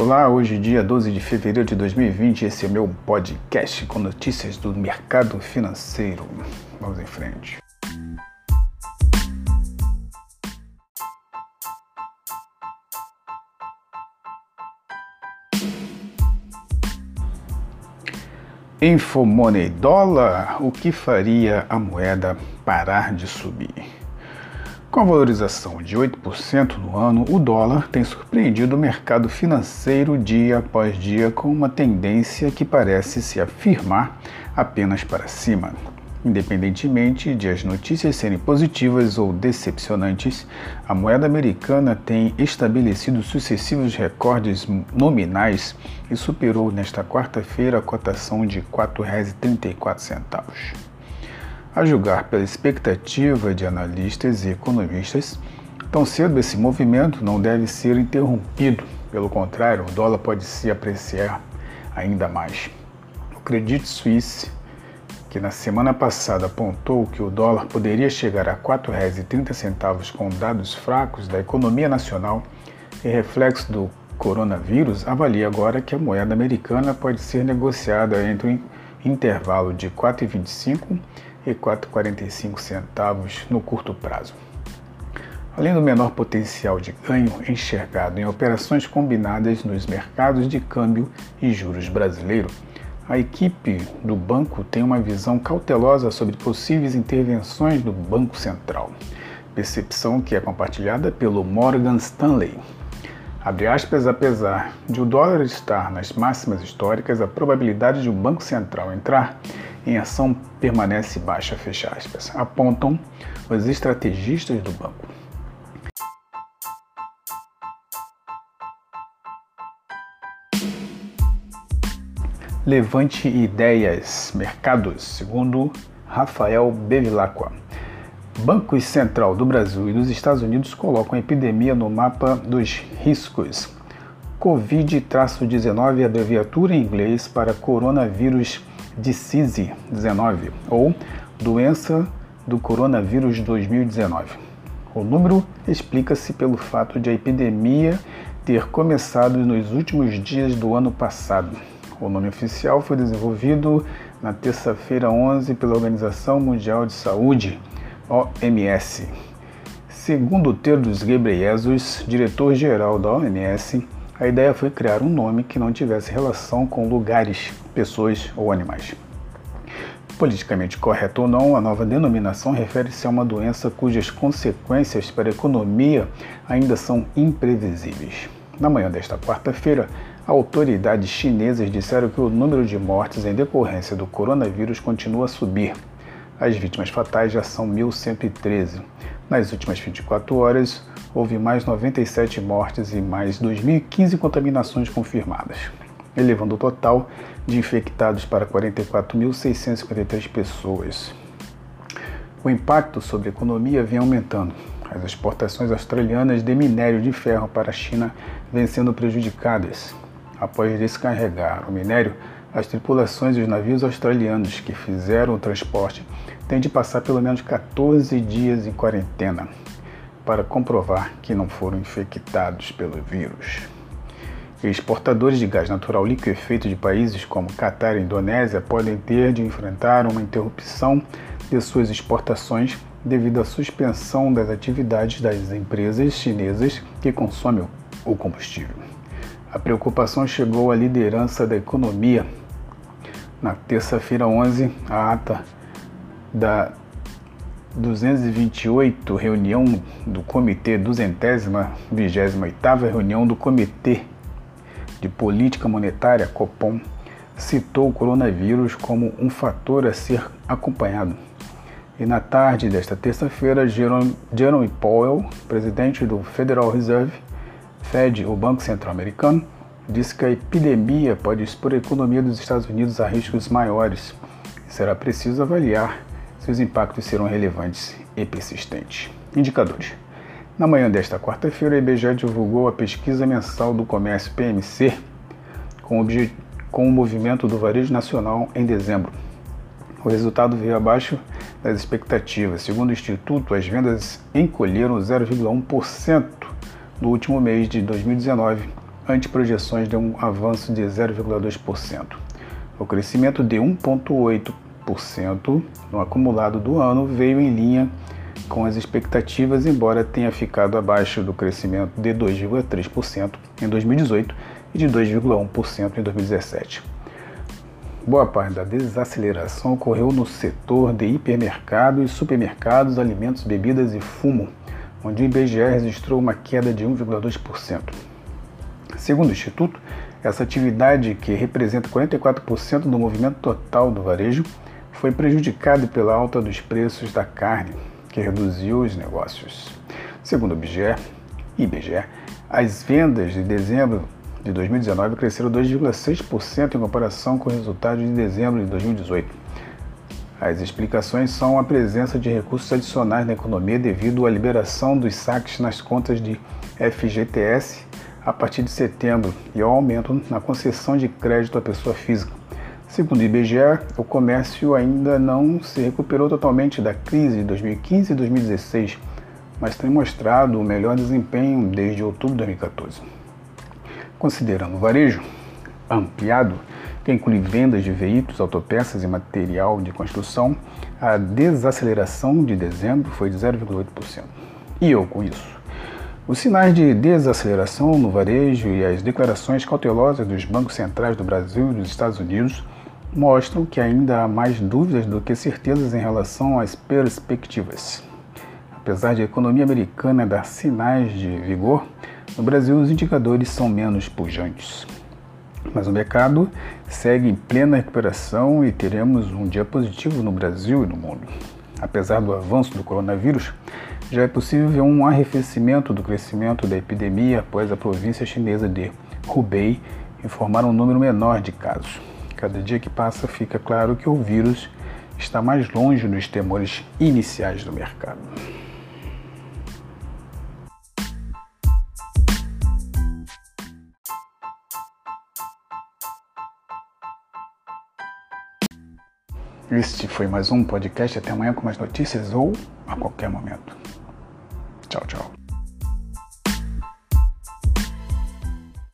Olá, hoje dia 12 de fevereiro de 2020, esse é meu podcast com notícias do mercado financeiro. Vamos em frente. Infomoney dólar, o que faria a moeda parar de subir? Com a valorização de 8% no ano, o dólar tem surpreendido o mercado financeiro dia após dia com uma tendência que parece se afirmar apenas para cima. Independentemente de as notícias serem positivas ou decepcionantes, a moeda americana tem estabelecido sucessivos recordes nominais e superou nesta quarta-feira a cotação de R$ 4,34. A julgar pela expectativa de analistas e economistas, tão cedo esse movimento não deve ser interrompido. Pelo contrário, o dólar pode se apreciar ainda mais. O Credit Suisse que na semana passada apontou que o dólar poderia chegar a R$ 4,30 com dados fracos da economia nacional e reflexo do coronavírus, avalia agora que a moeda americana pode ser negociada entre um intervalo de 4,25 e 4,45 centavos no curto prazo. Além do menor potencial de ganho enxergado em operações combinadas nos mercados de câmbio e juros brasileiro, a equipe do banco tem uma visão cautelosa sobre possíveis intervenções do Banco Central, percepção que é compartilhada pelo Morgan Stanley. Aspas, apesar de o dólar estar nas máximas históricas, a probabilidade de o Banco Central entrar em ação permanece baixa, fecha aspas, apontam os estrategistas do banco. Levante ideias, mercados, segundo Rafael Bevilacqua. Bancos Central do Brasil e dos Estados Unidos colocam a epidemia no mapa dos riscos. Covid-19 abreviatura em inglês para coronavírus disease 19 ou doença do coronavírus 2019. O número explica-se pelo fato de a epidemia ter começado nos últimos dias do ano passado o nome oficial foi desenvolvido na terça-feira 11 pela Organização Mundial de Saúde, OMS. Segundo Tedros Ghebreyesus, diretor-geral da OMS, a ideia foi criar um nome que não tivesse relação com lugares, pessoas ou animais. Politicamente correto ou não, a nova denominação refere-se a uma doença cujas consequências para a economia ainda são imprevisíveis. Na manhã desta quarta-feira, autoridades chinesas disseram que o número de mortes em decorrência do coronavírus continua a subir. As vítimas fatais já são 1.113. Nas últimas 24 horas, houve mais 97 mortes e mais 2.015 contaminações confirmadas, elevando o total de infectados para 44.653 pessoas. O impacto sobre a economia vem aumentando. As exportações australianas de minério de ferro para a China vêm sendo prejudicadas. Após descarregar o minério, as tripulações e os navios australianos que fizeram o transporte têm de passar pelo menos 14 dias em quarentena para comprovar que não foram infectados pelo vírus. Exportadores de gás natural liquefeito de países como Catar e Indonésia podem ter de enfrentar uma interrupção de suas exportações devido à suspensão das atividades das empresas chinesas que consomem o combustível. A preocupação chegou à liderança da economia. Na terça-feira 11, a ata da 228 reunião do Comitê 228ª reunião do Comitê de Política Monetária Copom citou o coronavírus como um fator a ser acompanhado. E na tarde desta terça-feira, Jerome, Powell, presidente do Federal Reserve, Fed, o Banco Central Americano, disse que a epidemia pode expor a economia dos Estados Unidos a riscos maiores será preciso avaliar se os impactos serão relevantes e persistentes. Indicadores. Na manhã desta quarta-feira, a IBGE divulgou a pesquisa mensal do comércio PMC com, com o movimento do varejo nacional em dezembro. O resultado veio abaixo das expectativas. Segundo o Instituto, as vendas encolheram 0,1% no último mês de 2019, ante projeções de um avanço de 0,2%. O crescimento de 1,8% no acumulado do ano veio em linha com as expectativas, embora tenha ficado abaixo do crescimento de 2,3% em 2018 e de 2,1% em 2017. Boa parte da desaceleração ocorreu no setor de hipermercado e supermercados, alimentos, bebidas e fumo, onde o IBGE registrou uma queda de 1,2%. Segundo o Instituto, essa atividade, que representa 44% do movimento total do varejo, foi prejudicada pela alta dos preços da carne, que reduziu os negócios. Segundo o IBGE, IBGE as vendas de dezembro de 2019 cresceram 2,6% em comparação com o resultado de dezembro de 2018. As explicações são a presença de recursos adicionais na economia devido à liberação dos saques nas contas de FGTS a partir de setembro e ao aumento na concessão de crédito à pessoa física. Segundo o IBGE, o comércio ainda não se recuperou totalmente da crise de 2015 e 2016, mas tem mostrado o melhor desempenho desde outubro de 2014. Considerando o varejo ampliado, que inclui vendas de veículos, autopeças e material de construção, a desaceleração de dezembro foi de 0,8%. E eu com isso? Os sinais de desaceleração no varejo e as declarações cautelosas dos bancos centrais do Brasil e dos Estados Unidos mostram que ainda há mais dúvidas do que certezas em relação às perspectivas. Apesar de a economia americana dar sinais de vigor, no Brasil os indicadores são menos pujantes. Mas o mercado segue em plena recuperação e teremos um dia positivo no Brasil e no mundo. Apesar do avanço do coronavírus, já é possível ver um arrefecimento do crescimento da epidemia após a província chinesa de Hubei informar um número menor de casos. Cada dia que passa fica claro que o vírus está mais longe dos temores iniciais do mercado. Este foi mais um podcast. Até amanhã com mais notícias ou a qualquer momento. Tchau, tchau.